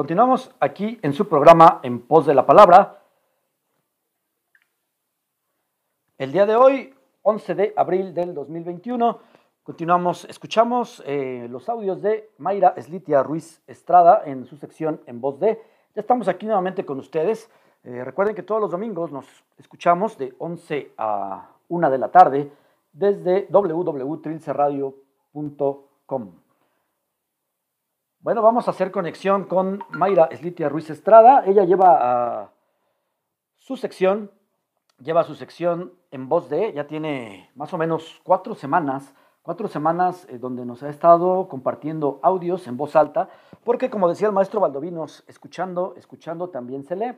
Continuamos aquí en su programa En Pos de la Palabra. El día de hoy, 11 de abril del 2021, continuamos, escuchamos eh, los audios de Mayra Eslitia Ruiz Estrada en su sección En Voz de. Ya estamos aquí nuevamente con ustedes. Eh, recuerden que todos los domingos nos escuchamos de 11 a 1 de la tarde desde www.trilcerradio.com. Bueno, vamos a hacer conexión con Mayra Eslitia Ruiz Estrada. Ella lleva su sección, lleva su sección en voz de, ya tiene más o menos cuatro semanas, cuatro semanas eh, donde nos ha estado compartiendo audios en voz alta, porque como decía el maestro Valdovinos, escuchando, escuchando también se lee.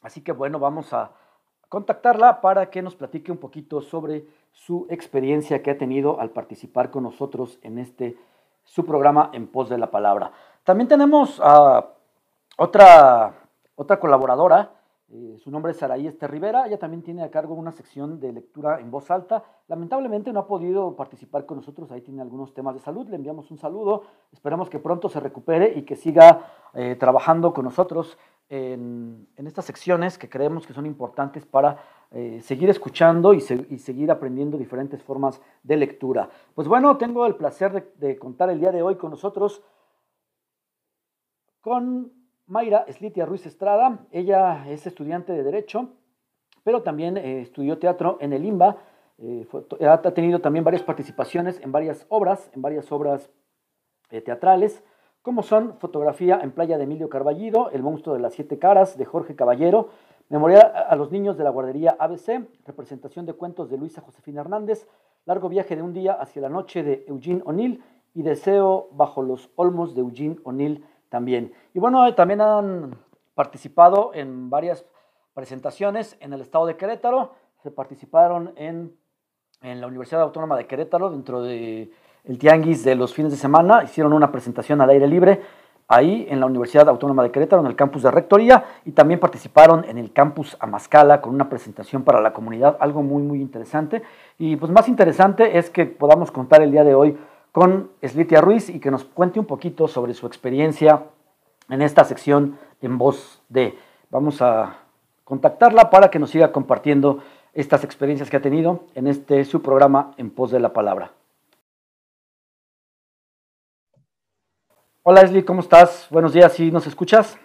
Así que bueno, vamos a contactarla para que nos platique un poquito sobre su experiencia que ha tenido al participar con nosotros en este su programa En Pos de la Palabra. También tenemos a otra, otra colaboradora, eh, su nombre es Saraí Este Rivera, ella también tiene a cargo una sección de lectura en voz alta. Lamentablemente no ha podido participar con nosotros, ahí tiene algunos temas de salud, le enviamos un saludo, esperamos que pronto se recupere y que siga eh, trabajando con nosotros en, en, estas secciones que creemos que son importantes para eh, seguir escuchando y, seguir aprendiendo diferentes formas de lectura. Pues bueno, tengo el placer de, contar el día de hoy con nosotros con Mayra Slitia Ruiz Estrada. Ella es estudiante de Derecho, pero también eh, estudió teatro en el IMBA. Eh, ha tenido también varias participaciones en varias obras, en varias obras teatrales, como son Fotografía en Playa de Emilio Carballido, El monstruo de las siete caras de Jorge Caballero, Memorial a los niños de la guardería ABC, representación de cuentos de Luisa Josefina Hernández, Largo viaje de un día hacia la noche de Eugene O'Neill y Deseo bajo los olmos de Eugene O'Neill también. Y bueno, también han participado en varias presentaciones en el estado de Querétaro, se participaron en, en la Universidad Autónoma de Querétaro dentro de el Tianguis de los fines de semana, hicieron una presentación al aire libre ahí en la Universidad Autónoma de Querétaro, en el campus de Rectoría, y también participaron en el campus Amascala con una presentación para la comunidad, algo muy, muy interesante. Y pues más interesante es que podamos contar el día de hoy con Slitia Ruiz y que nos cuente un poquito sobre su experiencia en esta sección en voz de. Vamos a contactarla para que nos siga compartiendo estas experiencias que ha tenido en este su programa En Pos de la Palabra. Hola Esli, ¿cómo estás? Buenos días, ¿sí nos escuchas?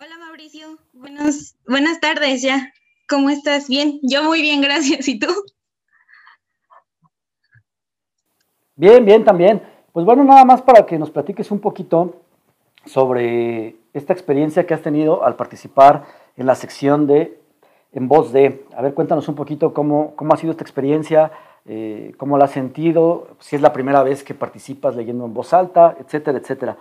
Hola Mauricio, buenos, buenas tardes ya. ¿Cómo estás? Bien, yo muy bien, gracias. ¿Y tú? Bien, bien también. Pues bueno, nada más para que nos platiques un poquito sobre esta experiencia que has tenido al participar en la sección de En Voz de. A ver, cuéntanos un poquito cómo, cómo ha sido esta experiencia, eh, cómo la has sentido, si es la primera vez que participas leyendo en voz alta, etcétera, etcétera.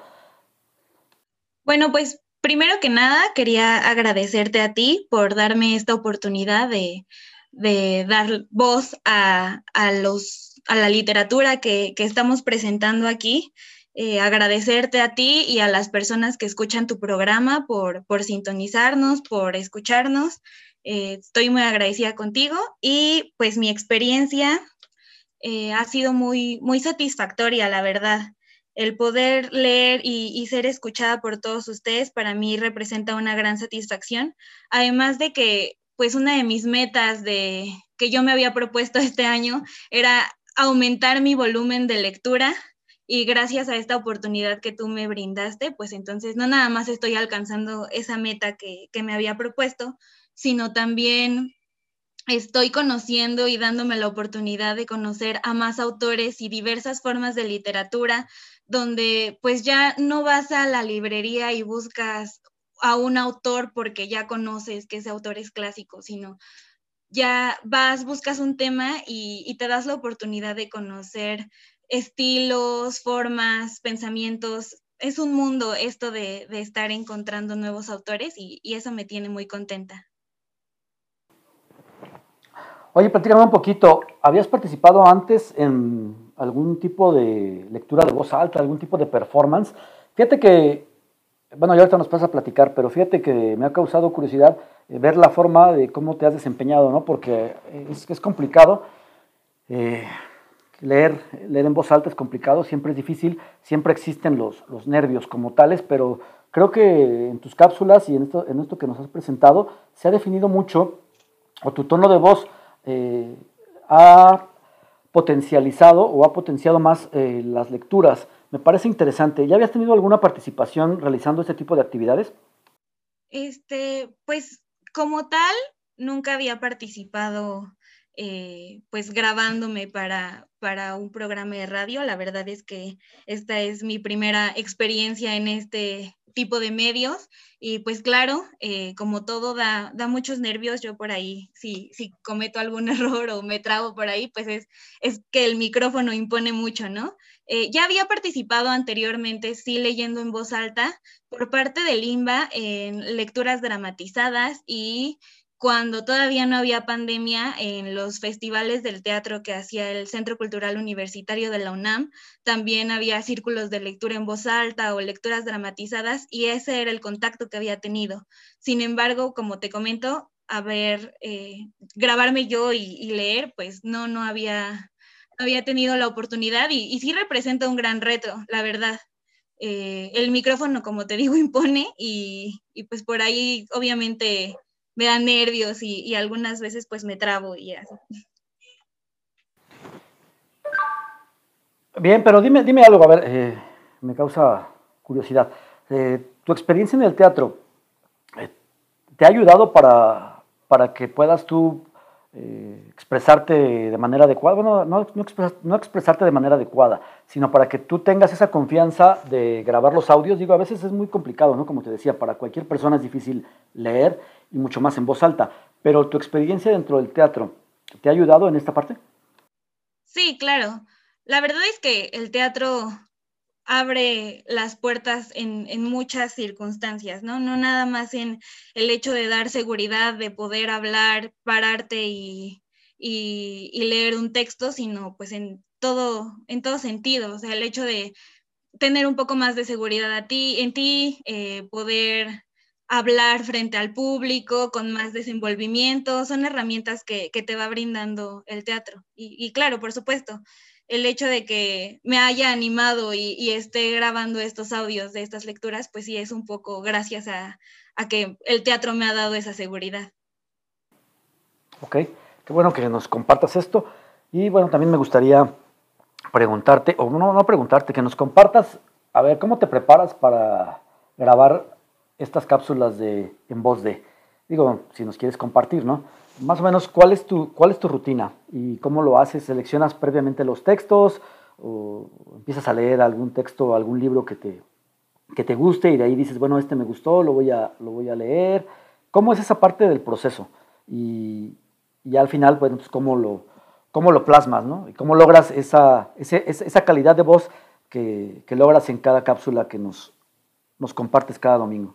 Bueno, pues primero que nada quería agradecerte a ti por darme esta oportunidad de, dar voz a, los, a la literatura que, estamos presentando aquí. Eh, agradecerte a ti y a las personas que escuchan tu programa por, por sintonizarnos, por escucharnos. Eh, estoy muy agradecida contigo y pues mi experiencia eh, ha sido muy, muy satisfactoria, la verdad. El poder leer y, ser escuchada por todos ustedes para mí representa una gran satisfacción. Además de que, pues, una de mis metas de, que yo me había propuesto este año era aumentar mi volumen de lectura y gracias a esta oportunidad que tú me brindaste, pues entonces no nada más estoy alcanzando esa meta que, que me había propuesto, sino también estoy conociendo y dándome la oportunidad de conocer a más autores y diversas formas de literatura, donde pues ya no vas a la librería y buscas a un autor porque ya conoces que ese autor es clásico, sino ya vas, buscas un tema y, te das la oportunidad de conocer estilos, formas, pensamientos. Es un mundo esto de, estar encontrando nuevos autores y eso me tiene muy contenta. Oye, platícame un poquito, ¿habías participado antes en algún tipo de lectura de voz alta, algún tipo de performance? Fíjate que, bueno, ya ahorita nos pasa a platicar, pero fíjate que me ha causado curiosidad eh, ver la forma de cómo te has desempeñado, ¿no? Porque es, es complicado. Eh, leer, leer en voz alta es complicado, siempre es difícil, siempre existen los, los nervios como tales, pero creo que en tus cápsulas y en esto, en esto que nos has presentado se ha definido mucho, o tu tono de voz eh, ha potencializado o ha potenciado más eh, las lecturas. Me parece interesante. ¿Ya habías tenido alguna participación realizando este tipo de actividades? Este, pues como tal, nunca había participado eh, pues grabándome para, para un programa de radio. La verdad es que esta es mi primera experiencia en este tipo de medios y pues claro, eh, como todo da, da, muchos nervios, yo por ahí, si, si cometo algún error o me trago por ahí, pues es, es que el micrófono impone mucho, ¿no? Eh, ya había participado anteriormente, sí, leyendo en voz alta por parte del IMBA en lecturas dramatizadas y cuando todavía no había pandemia, en los festivales del teatro que hacía el Centro Cultural Universitario de la UNAM, también había círculos de lectura en voz alta o lecturas dramatizadas y ese era el contacto que había tenido. Sin embargo, como te comento, a ver, eh, grabarme yo y, leer, pues no, no había, había tenido la oportunidad y, sí representa un gran reto, la verdad. Eh, el micrófono, como te digo, impone y, y pues por ahí obviamente me da nervios y, algunas veces pues me trabo y así. Bien, pero dime, dime algo, a ver, eh, me causa curiosidad. Eh, ¿Tu experiencia en el teatro eh, te ha ayudado para, para que puedas tú expresarte de manera adecuada? Bueno, no, no, expresarte de manera adecuada, sino para que tú tengas esa confianza de grabar los audios. Digo, a veces es muy complicado, ¿no? Como te decía, para cualquier persona es difícil leer y mucho más en voz alta. Pero tu experiencia dentro del teatro, ¿te ha ayudado en esta parte? Sí, claro. La verdad es que el teatro abre las puertas en, muchas circunstancias, ¿no? No nada más en el hecho de dar seguridad, de poder hablar, pararte y, leer un texto, sino pues en todo, en todo sentido. O sea, el hecho de tener un poco más de seguridad a ti, en ti, eh, poder hablar frente al público con más desenvolvimiento, son herramientas que, te va brindando el teatro. Y, claro, por supuesto, el hecho de que me haya animado y, esté grabando estos audios de estas lecturas, pues sí es un poco gracias a, que el teatro me ha dado esa seguridad. Ok, qué bueno que nos compartas esto. Y bueno, también me gustaría preguntarte, o no, no preguntarte, que nos compartas, a ver, ¿cómo te preparas para grabar estas cápsulas de, en voz de. Digo, si nos quieres compartir, ¿no? Más o menos, ¿cuál es tu, cuál es tu rutina y cómo lo haces? ¿Seleccionas previamente los textos o empiezas a leer algún texto o algún libro que te, que te guste y de ahí dices, bueno, este me gustó, lo voy a, lo voy a leer? ¿Cómo es esa parte del proceso? Y, y al final, pues cómo lo, cómo lo plasmas, ¿no? Y cómo logras esa, esa calidad de voz que, que, logras en cada cápsula que nos, nos compartes cada domingo.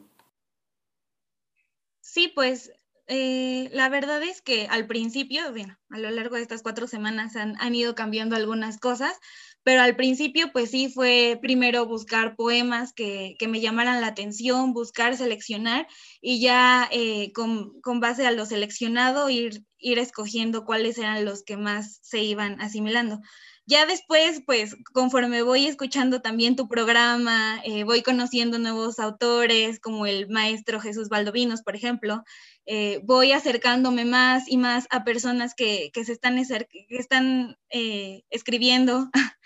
Sí, pues eh, la verdad es que al principio, bueno, a lo largo de estas cuatro semanas han, ido cambiando algunas cosas, pero al principio pues sí fue primero buscar poemas que, me llamaran la atención, buscar, seleccionar y ya eh, con, con, base a lo seleccionado ir, ir escogiendo cuáles eran los que más se iban asimilando. Ya después, pues conforme voy escuchando también tu programa, eh, voy conociendo nuevos autores como el maestro Jesús Valdovinos, por ejemplo, eh, voy acercándome más y más a personas que, se están, que están eh, escribiendo.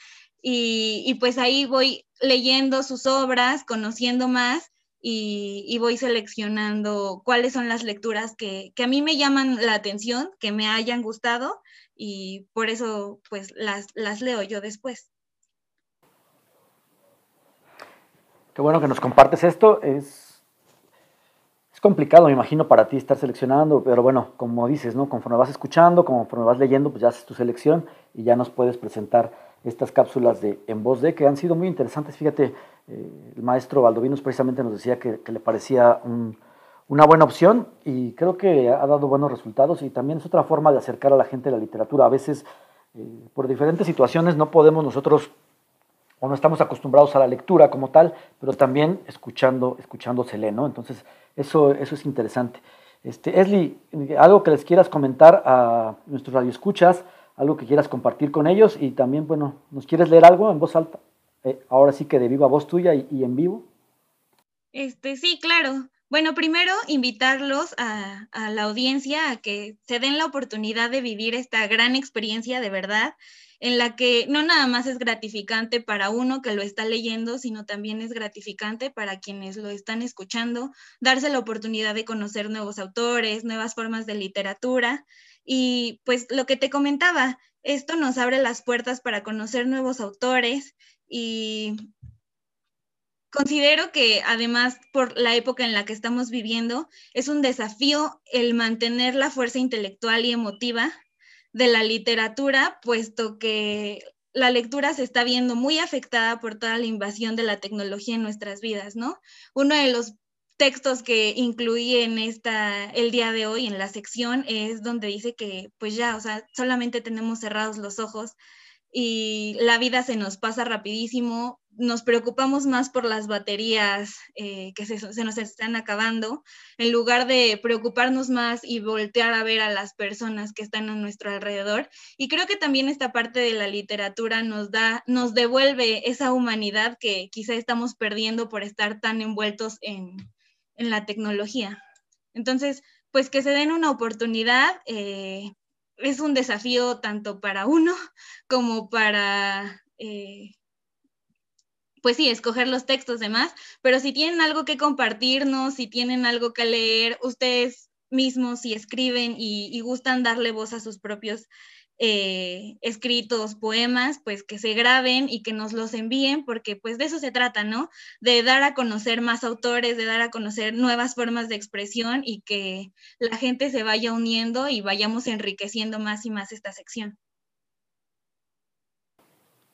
Y, pues ahí voy leyendo sus obras, conociendo más y, voy seleccionando cuáles son las lecturas que, que, a mí me llaman la atención, que me hayan gustado y por eso pues las, las leo yo después. Qué bueno que nos compartes esto. Es, es complicado, me imagino, para ti estar seleccionando, pero bueno, como dices, ¿no? Conforme vas escuchando, conforme vas leyendo, pues ya haces tu selección y ya nos puedes presentar estas cápsulas de en voz de que han sido muy interesantes. Fíjate, eh, el maestro Valdovinos precisamente nos decía que le parecía un, una buena opción y creo que ha dado buenos resultados y también es otra forma de acercar a la gente a la literatura. A veces, eh, por diferentes situaciones, no podemos nosotros o no estamos acostumbrados a la lectura como tal, pero también escuchando, escuchando ¿no? Entonces, eso, eso es interesante. Este, Esli, algo que les quieras comentar a nuestros radioescuchas algo que quieras compartir con ellos y también, bueno, ¿nos quieres leer algo en voz alta? Eh, ahora sí que de viva voz tuya y, y, en vivo. Este, sí, claro. Bueno, primero invitarlos a, la audiencia a que se den la oportunidad de vivir esta gran experiencia de verdad en la que no nada más es gratificante para uno que lo está leyendo, sino también es gratificante para quienes lo están escuchando, darse la oportunidad de conocer nuevos autores, nuevas formas de literatura. Y pues lo que te comentaba, esto nos abre las puertas para conocer nuevos autores y considero que además por la época en la que estamos viviendo, es un desafío el mantener la fuerza intelectual y emotiva de la literatura, puesto que la lectura se está viendo muy afectada por toda la invasión de la tecnología en nuestras vidas, ¿no? Uno de los textos que incluí en esta el día de hoy en la sección es donde dice que pues ya, o sea, solamente tenemos cerrados los ojos y la vida se nos pasa rapidísimo, nos preocupamos más por las baterías eh, que se, se, nos están acabando, en lugar de preocuparnos más y voltear a ver a las personas que están a nuestro alrededor. Y creo que también esta parte de la literatura nos da, nos devuelve esa humanidad que quizá estamos perdiendo por estar tan envueltos en, en la tecnología. Entonces, pues que se den una oportunidad. Eh, es un desafío tanto para uno como para, eh, pues sí, escoger los textos demás, pero si tienen algo que compartirnos, si tienen algo que leer, ustedes mismos, si escriben y, gustan darle voz a sus propios eh, escritos, poemas, pues que se graben y que nos los envíen, porque pues de eso se trata, ¿no? De dar a conocer más autores, de dar a conocer nuevas formas de expresión y que la gente se vaya uniendo y vayamos enriqueciendo más y más esta sección.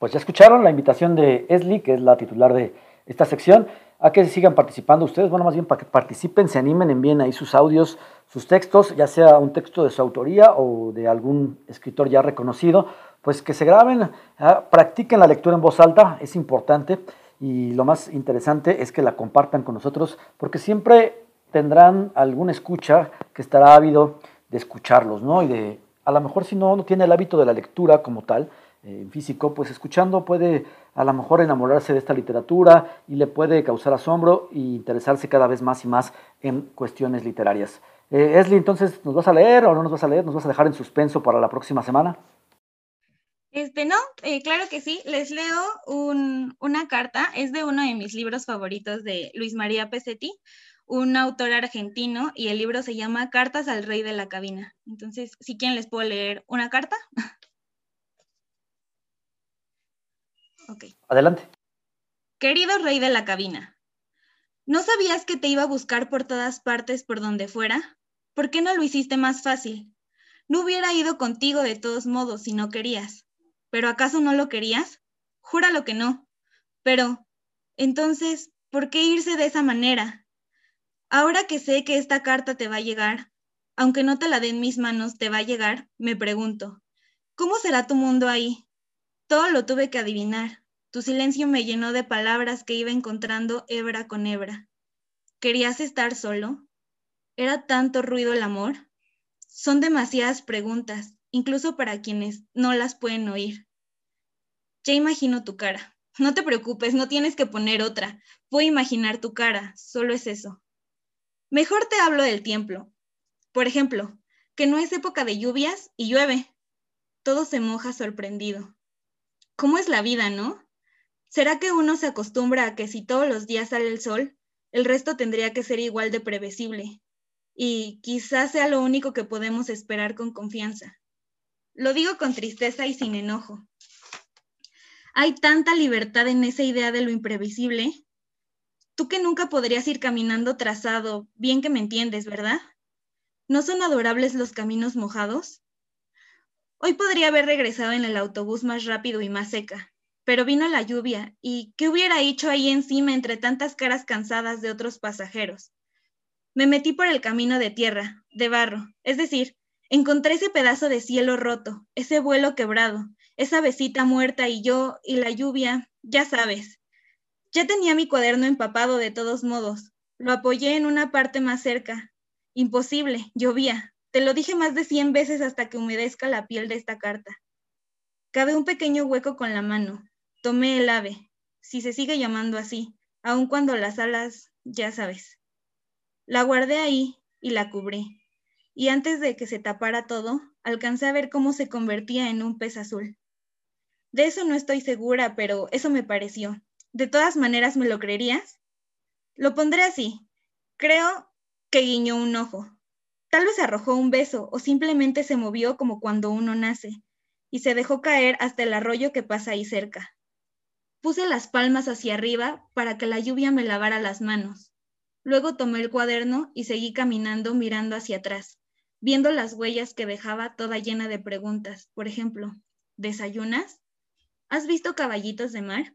Pues ya escucharon la invitación de Esli, que es la titular de esta sección a que sigan participando ustedes, bueno, más bien para que participen, se animen, envíen ahí sus audios, sus textos, ya sea un texto de su autoría o de algún escritor ya reconocido, pues que se graben, ah, practiquen la lectura en voz alta, es importante y lo más interesante es que la compartan con nosotros porque siempre tendrán algún escucha que estará ávido de escucharlos, ¿no? Y de, a lo mejor si no, no tiene el hábito de la lectura como tal, en físico, pues escuchando puede a lo mejor enamorarse de esta literatura y le puede causar asombro e interesarse cada vez más y más en cuestiones literarias. Eh, Esli, entonces, ¿nos vas a leer o no nos vas a leer? ¿Nos vas a dejar en suspenso para la próxima semana? Este, no, eh, claro que sí. Les leo una carta, es de uno de mis libros favoritos de Luis María Pesetti, un autor argentino, y el libro se llama Cartas al Rey de la Cabina. Entonces, si quieren, les puedo leer una carta. Adelante. Querido rey de la cabina, ¿no sabías que te iba a buscar por todas partes por donde fuera? ¿Por qué no lo hiciste más fácil? No hubiera ido contigo de todos modos si no querías. ¿Pero acaso no lo querías? Júralo que no. Pero, entonces, ¿por qué irse de esa manera? Ahora que sé que esta carta te va a llegar, aunque no te la den mis manos, te va a llegar, me pregunto, ¿cómo será tu mundo ahí? Todo lo tuve que adivinar. Tu silencio me llenó de palabras que iba encontrando hebra con hebra. ¿Querías estar solo? ¿Era tanto ruido el amor? Son demasiadas preguntas, incluso para quienes no las pueden oír. Ya imagino tu cara. No te preocupes, no tienes que poner otra. Puedo imaginar tu cara, solo es eso. Mejor te hablo del tiempo. Por ejemplo, que no es época de lluvias y llueve. Todo se moja sorprendido. ¿Cómo es la vida, no? ¿Será que uno se acostumbra a que si todos los días sale el sol, el resto tendría que ser igual de previsible? Y quizás sea lo único que podemos esperar con confianza. Lo digo con tristeza y sin enojo. Hay tanta libertad en esa idea de lo imprevisible. Tú que nunca podrías ir caminando trazado, bien que me entiendes, ¿verdad? ¿No son adorables los caminos mojados? Hoy podría haber regresado en el autobús más rápido y más seca, pero vino la lluvia y ¿qué hubiera hecho ahí encima entre tantas caras cansadas de otros pasajeros? Me metí por el camino de tierra, de barro, es decir, encontré ese pedazo de cielo roto, ese vuelo quebrado, esa besita muerta y yo y la lluvia, ya sabes. Ya tenía mi cuaderno empapado de todos modos. Lo apoyé en una parte más cerca. Imposible, llovía, te lo dije más de cien veces hasta que humedezca la piel de esta carta. Cabe un pequeño hueco con la mano. Tomé el ave, si se sigue llamando así, aun cuando las alas, ya sabes. La guardé ahí y la cubrí. Y antes de que se tapara todo, alcancé a ver cómo se convertía en un pez azul. De eso no estoy segura, pero eso me pareció. ¿De todas maneras me lo creerías? Lo pondré así. Creo que guiñó un ojo. Tal vez arrojó un beso o simplemente se movió como cuando uno nace y se dejó caer hasta el arroyo que pasa ahí cerca. Puse las palmas hacia arriba para que la lluvia me lavara las manos. Luego tomé el cuaderno y seguí caminando mirando hacia atrás, viendo las huellas que dejaba toda llena de preguntas. Por ejemplo, ¿desayunas? ¿Has visto caballitos de mar?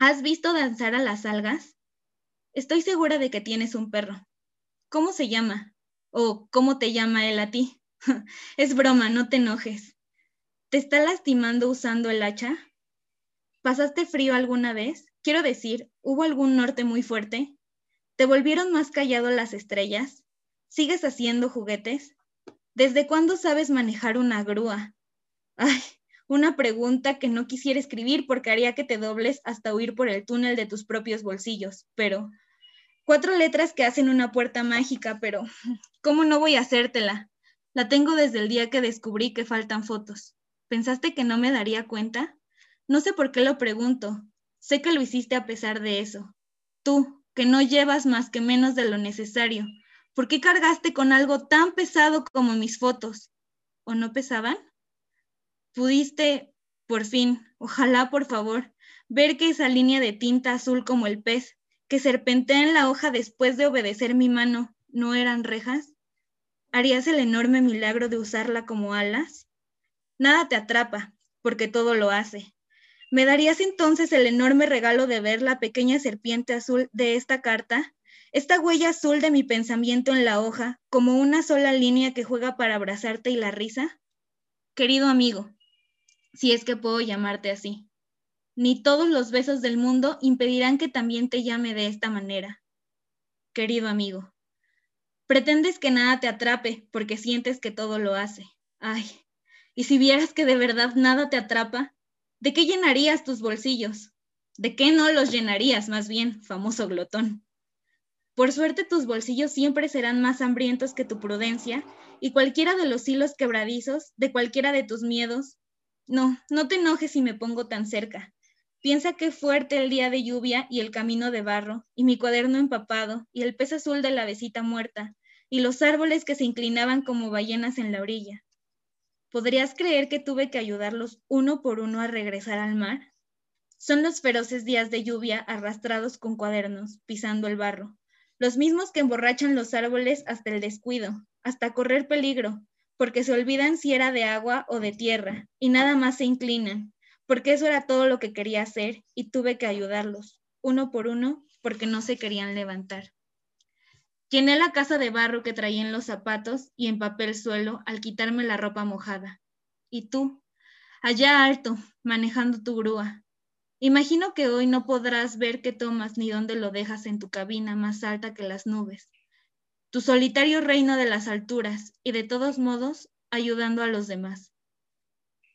¿Has visto danzar a las algas? Estoy segura de que tienes un perro. ¿Cómo se llama? ¿O cómo te llama él a ti? es broma, no te enojes. ¿Te está lastimando usando el hacha? ¿Pasaste frío alguna vez? Quiero decir, ¿hubo algún norte muy fuerte? ¿Te volvieron más callado las estrellas? ¿Sigues haciendo juguetes? ¿Desde cuándo sabes manejar una grúa? Ay, una pregunta que no quisiera escribir porque haría que te dobles hasta huir por el túnel de tus propios bolsillos, pero cuatro letras que hacen una puerta mágica, pero ¿cómo no voy a hacértela? La tengo desde el día que descubrí que faltan fotos. ¿Pensaste que no me daría cuenta? No sé por qué lo pregunto. Sé que lo hiciste a pesar de eso. Tú, que no llevas más que menos de lo necesario. ¿Por qué cargaste con algo tan pesado como mis fotos? ¿O no pesaban? pudiste, por fin, ojalá por favor, ver que esa línea de tinta azul como el pez, que serpentea en la hoja después de obedecer mi mano, no eran rejas? ¿Harías el enorme milagro de usarla como alas? Nada te atrapa, porque todo lo hace. ¿Me darías entonces el enorme regalo de ver la pequeña serpiente azul de esta carta? Esta huella azul de mi pensamiento en la hoja, como una sola línea que juega para abrazarte y la risa? Querido amigo, si es que puedo llamarte así. Ni todos los besos del mundo impedirán que también te llame de esta manera. Querido amigo, pretendes que nada te atrape porque sientes que todo lo hace. Ay, y si vieras que de verdad nada te atrapa, ¿de qué llenarías tus bolsillos? ¿De qué no los llenarías más bien, famoso glotón? Por suerte tus bolsillos siempre serán más hambrientos que tu prudencia, y cualquiera de los hilos quebradizos, de cualquiera de tus miedos, no, no te enojes si me pongo tan cerca. Piensa qué fuerte el día de lluvia y el camino de barro, y mi cuaderno empapado, y el pez azul de la besita muerta, y los árboles que se inclinaban como ballenas en la orilla. ¿Podrías creer que tuve que ayudarlos uno por uno a regresar al mar? Son los feroces días de lluvia arrastrados con cuadernos, pisando el barro, los mismos que emborrachan los árboles hasta el descuido, hasta correr peligro, porque se olvidan si era de agua o de tierra, y nada más se inclinan, porque eso era todo lo que quería hacer y tuve que ayudarlos, uno por uno, porque no se querían levantar. Llené la casa de barro que traía en los zapatos y empapé el suelo al quitarme la ropa mojada. Y tú, allá alto, manejando tu grúa. Imagino que hoy no podrás ver qué tomas ni dónde lo dejas en tu cabina más alta que las nubes, tu solitario reino de las alturas y de todos modos ayudando a los demás.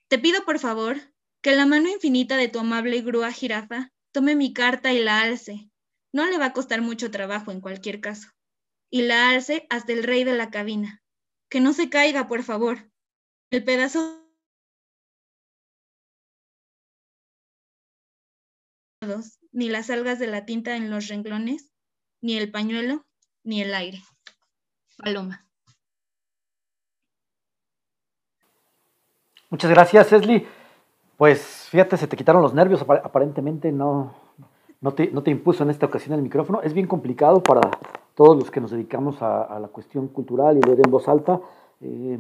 Te pido por favor que la mano infinita de tu amable grúa jirafa tome mi carta y la alce. No le va a costar mucho trabajo en cualquier caso. Y la alce hasta el rey de la cabina. Que no se caiga, por favor. El pedazo ni las algas de la tinta en los renglones, ni el pañuelo, ni el aire. Paloma. Muchas gracias, Esli. Pues fíjate, se te quitaron los nervios, aparentemente no, no, te, impuso en esta ocasión el micrófono. Es bien complicado para todos los que nos dedicamos a, la cuestión cultural y leer en voz alta. Eh,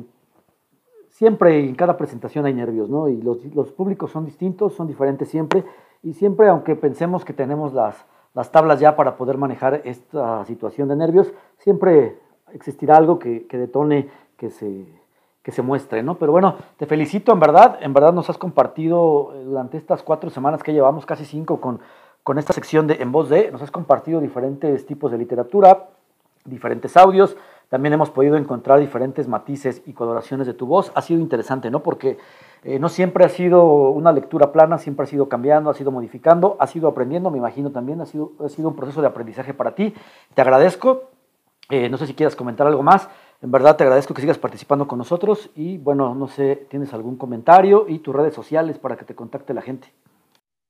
siempre en cada presentación hay nervios, ¿no? Y los, los, públicos son distintos, son diferentes siempre. Y siempre, aunque pensemos que tenemos las, las tablas ya para poder manejar esta situación de nervios, siempre existirá algo que, detone que se, que se muestre, ¿no? Pero bueno, te felicito, en verdad, en verdad nos has compartido eh, durante estas cuatro semanas que llevamos, casi cinco, con, con esta sección de En Voz de, nos has compartido diferentes tipos de literatura, diferentes audios, también hemos podido encontrar diferentes matices y coloraciones de tu voz. Ha sido interesante, ¿no? Porque Eh, no siempre ha sido una lectura plana, siempre ha sido cambiando, ha sido modificando, ha sido aprendiendo, me imagino también, ha sido, ha sido un proceso de aprendizaje para ti. Te agradezco. Eh, no sé si quieras comentar algo más. En verdad te agradezco que sigas participando con nosotros y bueno, no sé, ¿tienes algún comentario y tus redes sociales para que te contacte la gente?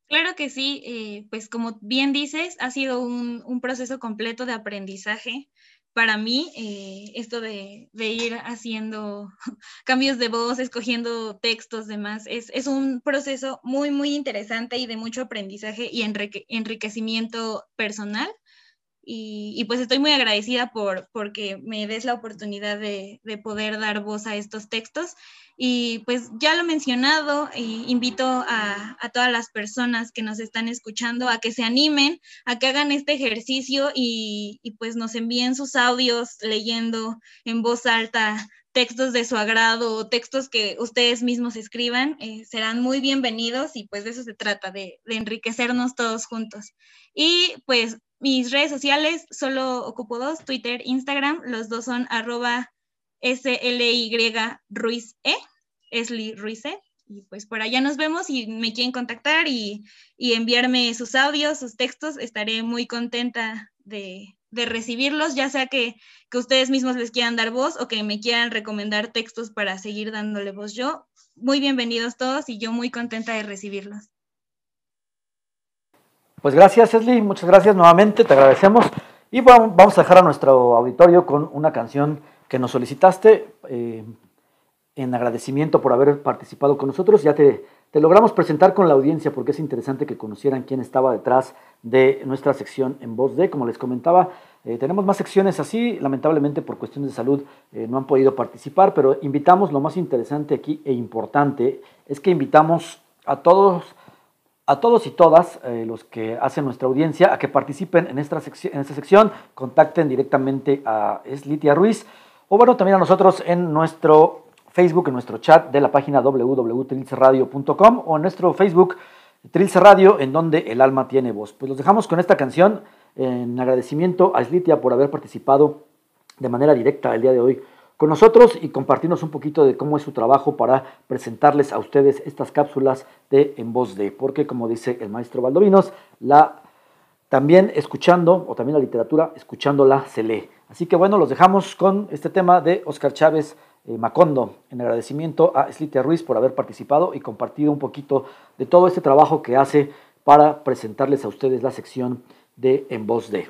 Claro que sí, eh, pues como bien dices, ha sido un, proceso completo de aprendizaje para mí, eh, esto de, ir haciendo cambios de voz, escogiendo textos, demás, es, es un proceso muy, muy interesante y de mucho aprendizaje y enriquecimiento personal. Y, pues estoy muy agradecida por porque me des la oportunidad de, poder dar voz a estos textos. Y pues ya lo he mencionado, invito a, todas las personas que nos están escuchando a que se animen, a que hagan este ejercicio y, pues nos envíen sus audios leyendo en voz alta textos de su agrado o textos que ustedes mismos escriban, eh, serán muy bienvenidos y pues de eso se trata, de, enriquecernos todos juntos. Y pues mis redes sociales solo ocupo dos, Twitter, Instagram, los dos son arroba SLY Ruiz E, Esli Ruiz E. Y pues por allá nos vemos y me quieren contactar y, enviarme sus audios, sus textos, estaré muy contenta de, recibirlos, ya sea que, que, ustedes mismos les quieran dar voz o que me quieran recomendar textos para seguir dándole voz yo. Muy bienvenidos todos y yo muy contenta de recibirlos. Pues gracias, Esli, muchas gracias nuevamente, te agradecemos. Y vamos a dejar a nuestro auditorio con una canción que nos solicitaste eh, en agradecimiento por haber participado con nosotros. Ya te, logramos presentar con la audiencia porque es interesante que conocieran quién estaba detrás de nuestra sección en voz de, como les comentaba, eh, tenemos más secciones así, lamentablemente por cuestiones de salud eh, no han podido participar, pero invitamos, lo más interesante aquí e importante es que invitamos a todos a todos y todas eh, los que hacen nuestra audiencia a que participen en esta, sección, en esta sección, contacten directamente a Eslitia Ruiz o bueno, también a nosotros en nuestro Facebook, en nuestro chat de la página www.trilceradio.com o en nuestro Facebook Trilce Radio, en donde el alma tiene voz. Pues los dejamos con esta canción en agradecimiento a Eslitia por haber participado de manera directa el día de hoy con nosotros y compartirnos un poquito de cómo es su trabajo para presentarles a ustedes estas cápsulas de En Voz de, porque como dice el maestro Valdovinos, la también escuchando, o también la literatura, escuchándola se lee. Así que bueno, los dejamos con este tema de Oscar Chávez eh, Macondo, en agradecimiento a Slitia Ruiz por haber participado y compartido un poquito de todo este trabajo que hace para presentarles a ustedes la sección de En Voz de.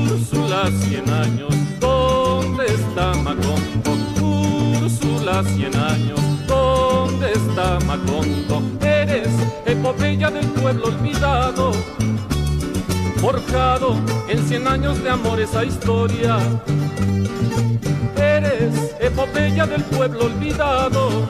Úrsula, cien años, ¿dónde está Macondo? Úrsula, cien años, ¿dónde está Macondo? Eres epopeya del pueblo olvidado, forjado en cien años de amor esa historia eres epopeya del pueblo olvidado.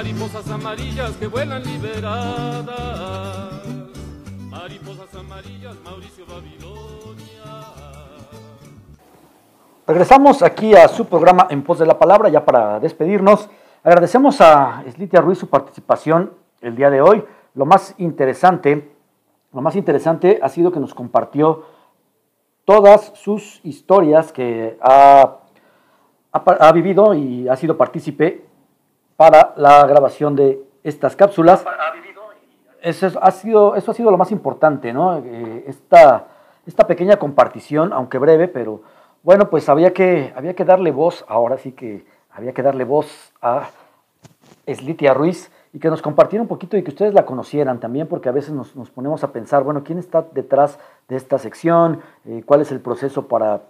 Mariposas amarillas que vuelan liberadas. Mariposas amarillas, Mauricio Babilonia. Regresamos aquí a su programa En Pos de la Palabra, ya para despedirnos. Agradecemos a Slitia Ruiz su participación el día de hoy. Lo más interesante, lo más interesante ha sido que nos compartió todas sus historias que ha, ha, vivido y ha sido partícipe para la grabación de estas cápsulas. Eso, ha sido, eso ha sido lo más importante, ¿no? Eh, esta, esta pequeña compartición, aunque breve, pero bueno, pues había que, había que darle voz, ahora sí que había que darle voz a Slitia Ruiz y que nos compartiera un poquito y que ustedes la conocieran también, porque a veces nos, ponemos a pensar, bueno, ¿quién está detrás de esta sección? Eh, ¿Cuál es el proceso para,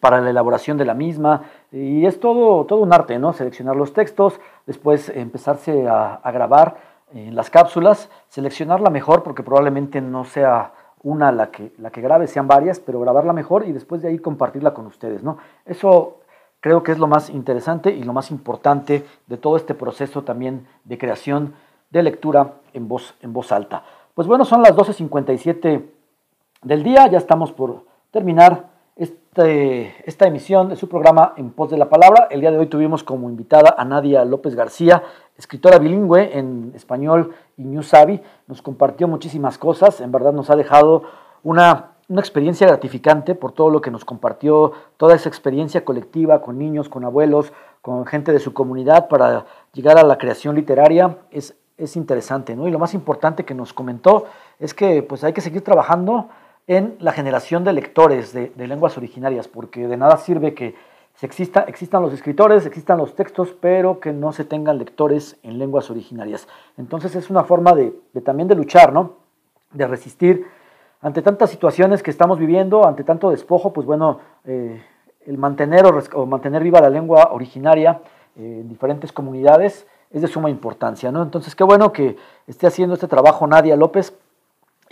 para la elaboración de la misma? Y es todo, todo un arte, ¿no? Seleccionar los textos, después empezarse a, grabar en las cápsulas, seleccionarla mejor, porque probablemente no sea una la que, la que grabe, sean varias, pero grabarla mejor y después de ahí compartirla con ustedes, ¿no? Eso creo que es lo más interesante y lo más importante de todo este proceso también de creación de lectura en voz, en voz alta. Pues bueno, son las 12.57 del día, ya estamos por terminar este, esta emisión de su programa En Pos de la Palabra. El día de hoy tuvimos como invitada a Nadia López García, escritora bilingüe en español y New Nos compartió muchísimas cosas, en verdad nos ha dejado una una experiencia gratificante por todo lo que nos compartió, toda esa experiencia colectiva con niños, con abuelos, con gente de su comunidad para llegar a la creación literaria. Es, es interesante, ¿no? Y lo más importante que nos comentó es que pues hay que seguir trabajando en la generación de lectores de, lenguas originarias, porque de nada sirve que existan los escritores, existan los textos, pero que no se tengan lectores en lenguas originarias. Entonces es una forma de, de también de luchar, ¿no? De resistir ante tantas situaciones que estamos viviendo, ante tanto despojo, pues bueno, eh, el mantener o, mantener viva la lengua originaria eh, en diferentes comunidades es de suma importancia, ¿no? Entonces, qué bueno que esté haciendo este trabajo Nadia López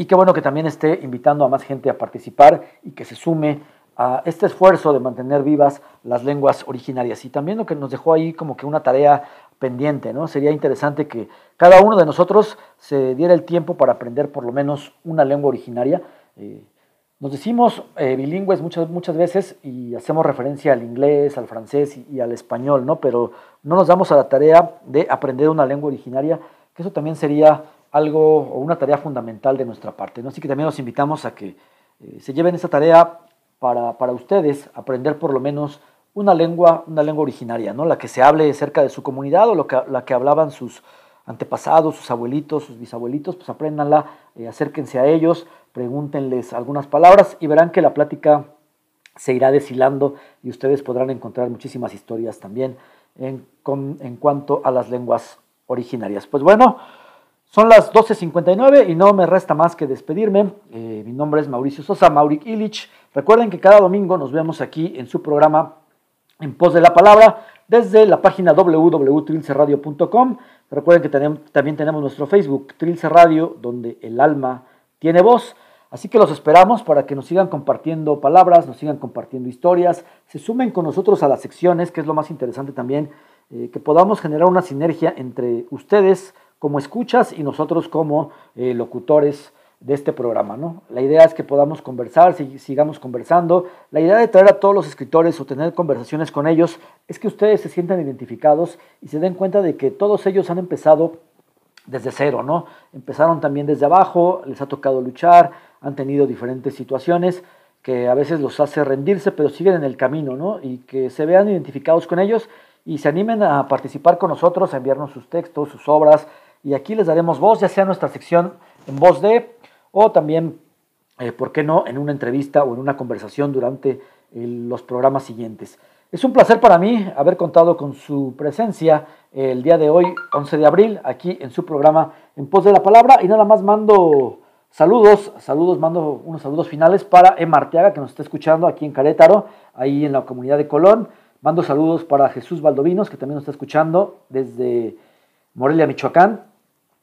y qué bueno que también esté invitando a más gente a participar y que se sume a este esfuerzo de mantener vivas las lenguas originarias. Y también lo que nos dejó ahí como que una tarea pendiente, ¿no? Sería interesante que cada uno de nosotros se diera el tiempo para aprender por lo menos una lengua originaria. Eh, nos decimos eh, bilingües muchas, muchas veces y hacemos referencia al inglés, al francés y, al español, ¿no? Pero no nos damos a la tarea de aprender una lengua originaria, que eso también sería algo o una tarea fundamental de nuestra parte, ¿no? Así que también los invitamos a que eh, se lleven esa tarea para, para ustedes, aprender por lo menos una lengua, una lengua originaria, ¿no? La que se hable cerca de su comunidad o lo que, la que hablaban sus antepasados, sus abuelitos, sus bisabuelitos, pues apréndanla, eh, acérquense a ellos, pregúntenles algunas palabras y verán que la plática se irá deshilando y ustedes podrán encontrar muchísimas historias también en, en cuanto a las lenguas originarias. Pues bueno, son las 12.59 y no me resta más que despedirme. Eh, mi nombre es Mauricio Sosa, Maurik Illich. Recuerden que cada domingo nos vemos aquí en su programa en pos de la palabra desde la página www.trilcerradio.com. Recuerden que también tenemos nuestro Facebook, Trilce Radio, donde el alma tiene voz. Así que los esperamos para que nos sigan compartiendo palabras, nos sigan compartiendo historias, se sumen con nosotros a las secciones, que es lo más interesante también, eh, que podamos generar una sinergia entre ustedes como escuchas y nosotros como eh, locutores de este programa. ¿no? La idea es que podamos conversar, sigamos conversando. La idea de traer a todos los escritores o tener conversaciones con ellos es que ustedes se sientan identificados y se den cuenta de que todos ellos han empezado desde cero, ¿no? Empezaron también desde abajo, les ha tocado luchar, han tenido diferentes situaciones que a veces los hace rendirse, pero siguen en el camino, ¿no? Y que se vean identificados con ellos y se animen a participar con nosotros, a enviarnos sus textos, sus obras, y aquí les daremos voz, ya sea nuestra sección en voz de, o también, eh, ¿por qué no?, en una entrevista o en una conversación durante los programas siguientes. Es un placer para mí haber contado con su presencia el día de hoy, 11 de abril, aquí en su programa En Pos de la Palabra. Y nada más mando saludos, saludos, mando unos saludos finales para Emma Arteaga, que nos está escuchando aquí en Carétaro, ahí en la comunidad de Colón. Mando saludos para Jesús Valdovinos, que también nos está escuchando desde Morelia, Michoacán.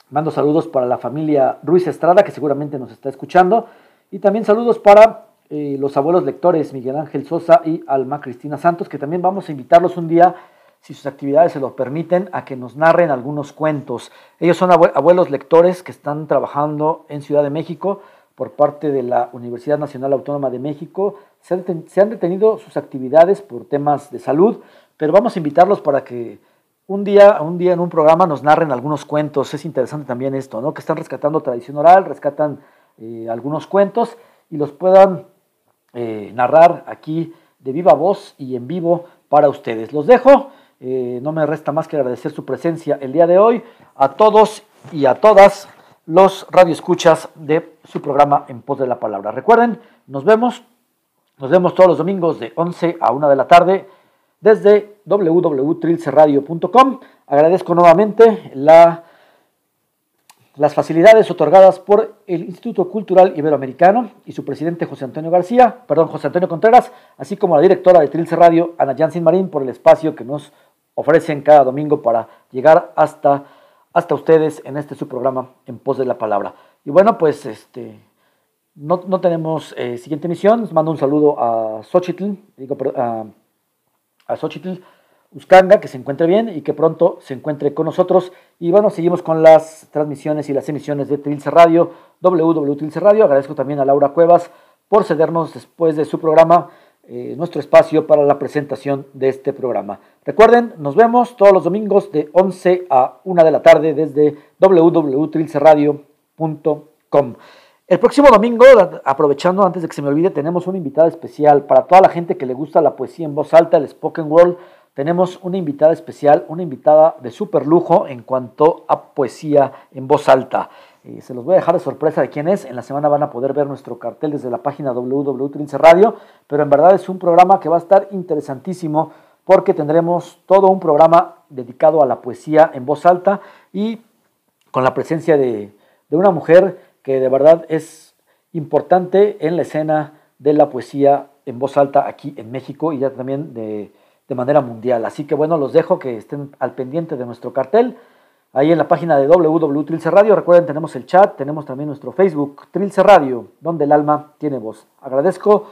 Mando saludos para la familia Ruiz Estrada, que seguramente nos está escuchando. Y también saludos para eh, los abuelos lectores Miguel Ángel Sosa y Alma Cristina Santos, que también vamos a invitarlos un día, si sus actividades se lo permiten, a que nos narren algunos cuentos. Ellos son abuelos lectores que están trabajando en Ciudad de México por parte de la Universidad Nacional Autónoma de México. Se han, se han detenido sus actividades por temas de salud, pero vamos a invitarlos para que un día, un día en un programa nos narren algunos cuentos. Es interesante también esto, ¿no? Que están rescatando tradición oral, rescatan eh, algunos cuentos y los puedan eh, narrar aquí de viva voz y en vivo para ustedes. Los dejo, eh, no me resta más que agradecer su presencia el día de hoy a todos y a todas los radioescuchas de su programa En Pos de la Palabra. Recuerden, nos vemos, nos vemos todos los domingos de 11 a 1 de la tarde desde www.trilcerradio.com. Agradezco nuevamente la las facilidades otorgadas por el Instituto Cultural Iberoamericano y su presidente José Antonio García, perdón, José Antonio Contreras, así como la directora de Trilce Radio, Ana Jansin Marín, por el espacio que nos ofrecen cada domingo para llegar hasta, hasta ustedes en este su programa En Pos de la Palabra. Y bueno, pues este, no, tenemos eh, siguiente emisión, les mando un saludo a Xochitl, digo, a, a Xochitl, Uscanga, que se encuentre bien y que pronto se encuentre con nosotros. Y bueno, seguimos con las transmisiones y las emisiones de Trilce Radio. Agradezco también a Laura Cuevas por cedernos después de su programa eh, nuestro espacio para la presentación de este programa. Recuerden, nos vemos todos los domingos de 11 a 1 de la tarde desde www.trilceradio.com. El próximo domingo, aprovechando antes de que se me olvide, tenemos una invitada especial para toda la gente que le gusta la poesía en voz alta, el spoken word tenemos una invitada especial, una invitada de súper lujo en cuanto a poesía en voz alta. Eh, se los voy a dejar de sorpresa de quién es. En la semana van a poder ver nuestro cartel desde la página www.trince Radio, pero en verdad es un programa que va a estar interesantísimo porque tendremos todo un programa dedicado a la poesía en voz alta y con la presencia de una mujer que de verdad es importante en la escena de la poesía en voz alta aquí en México y ya también de de manera mundial. Así que bueno, los dejo que estén al pendiente de nuestro cartel. Ahí en la página de www.trilce Radio, recuerden, tenemos el chat, tenemos también nuestro Facebook, Trilce Radio, donde el alma tiene voz. Agradezco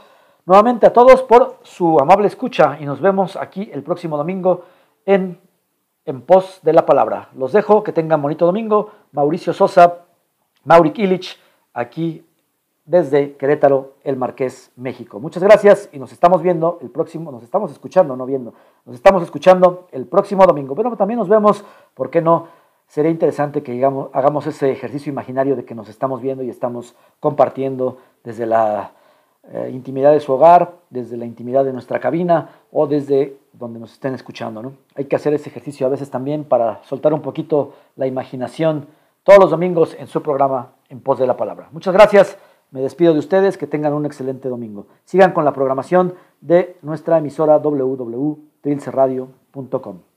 nuevamente a todos por su amable escucha y nos vemos aquí el próximo domingo en, en pos de la palabra. Los dejo, que tengan bonito domingo. Mauricio Sosa, Mauric Illich, aquí desde Querétaro, el Marqués, México. Muchas gracias y nos estamos viendo el próximo, nos estamos escuchando, no viendo, nos estamos escuchando el próximo domingo. Pero también nos vemos, ¿por qué no? Sería interesante que hagamos ese ejercicio imaginario de que nos estamos viendo y estamos compartiendo desde la eh, intimidad de su hogar, desde la intimidad de nuestra cabina o desde donde nos estén escuchando. ¿no? Hay que hacer ese ejercicio a veces también para soltar un poquito la imaginación todos los domingos en su programa En Pos de la Palabra. Muchas gracias. Me despido de ustedes, que tengan un excelente domingo. Sigan con la programación de nuestra emisora www.trilceradio.com.